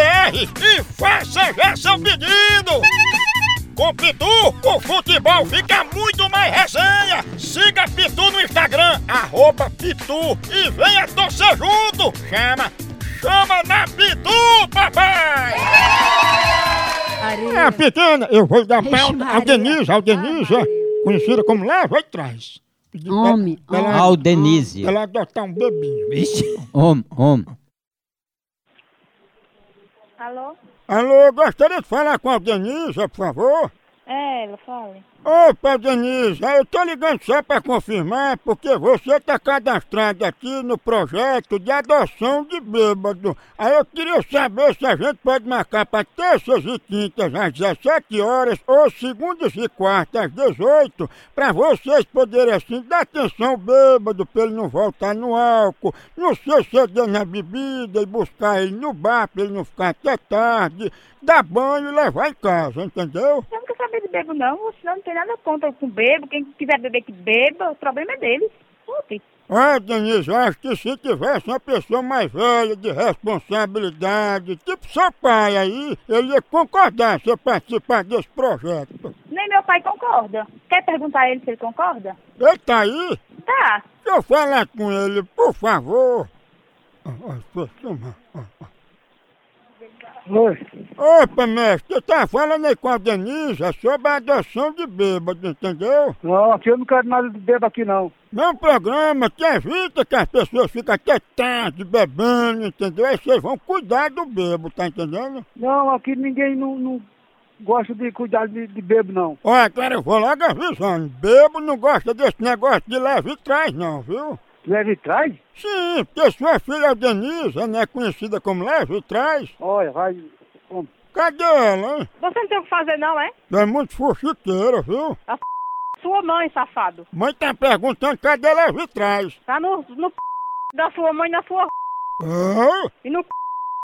e faça já seu pedido! Com Pitu, o futebol fica muito mais resenha! Siga Pitu no Instagram, arroba Pitu e venha torcer junto! Chama, chama na Pitu, papai! É, pequena, eu vou dar pra a Denise, a Denise, conhecida como Leva e Traz. Homem, ela, Ao Denise. ela adotar um bebinho. Homem, homem. Alô? Alô, gostaria de falar com a Denise, por favor? É, ela fala. Opa, Denise, eu tô ligando só pra confirmar, porque você tá cadastrado aqui no projeto de adoção de bêbado. Aí eu queria saber se a gente pode marcar pra terças e quintas às 17 horas ou segundas e quartas às 18, pra vocês poderem assim dar atenção ao bêbado pra ele não voltar no álcool, não se exceder na bebida e buscar ele no bar pra ele não ficar até tarde, dar banho e levar em casa, entendeu? Eu não quero de bebo, não. Senão não tem nada contra com bebo. Quem quiser beber que beba, o problema é deles. Ontem. Ah, Denise, eu acho que se tivesse uma pessoa mais velha, de responsabilidade, tipo seu pai aí, ele ia concordar se eu participar desse projeto. Nem meu pai concorda. Quer perguntar a ele se ele concorda? Ele tá aí? Tá. Deixa eu falar com ele, por favor. Ah, deixa eu chamar. Oi. Opa, mestre, eu tava falando aí com a Denise sobre a adoção de bêbado, entendeu? Não, aqui eu não quero nada de bebo aqui não. É um programa que evita que as pessoas fiquem até tarde bebendo, entendeu? Aí vocês vão cuidar do bebo, tá entendendo? Não, aqui ninguém não, não gosta de cuidar de, de bebo não. Olha, agora eu vou logo avisando, bebo não gosta desse negócio de leve traz não, viu? Leve e traz? Sim, porque sua filha Denise, né, conhecida como leve e traz. Olha, vai. Cadê ela, hein? Você não tem o que fazer, não, é? É muito fuxiqueira, viu? Sua mãe, safado. Mãe tá perguntando cadê leve e traz. Tá no, no da sua mãe, na sua Ah, e no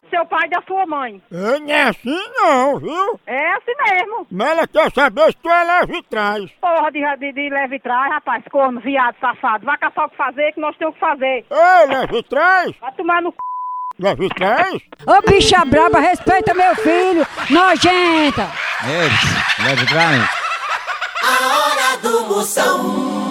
seu pai e da sua mãe. é, não é assim não, viu? É assim mesmo. Mas ela quer saber se tu é leve e traz. Porra de, de, de leve e trás, rapaz. Corno, viado, safado. Vai caçar o que fazer, que nós temos o que fazer. Ei, leve e traz? Vai tomar no c... Leve e traz? Ô bicha braba, respeita meu filho, nojenta! Ei, leve mim. A hora do Moção.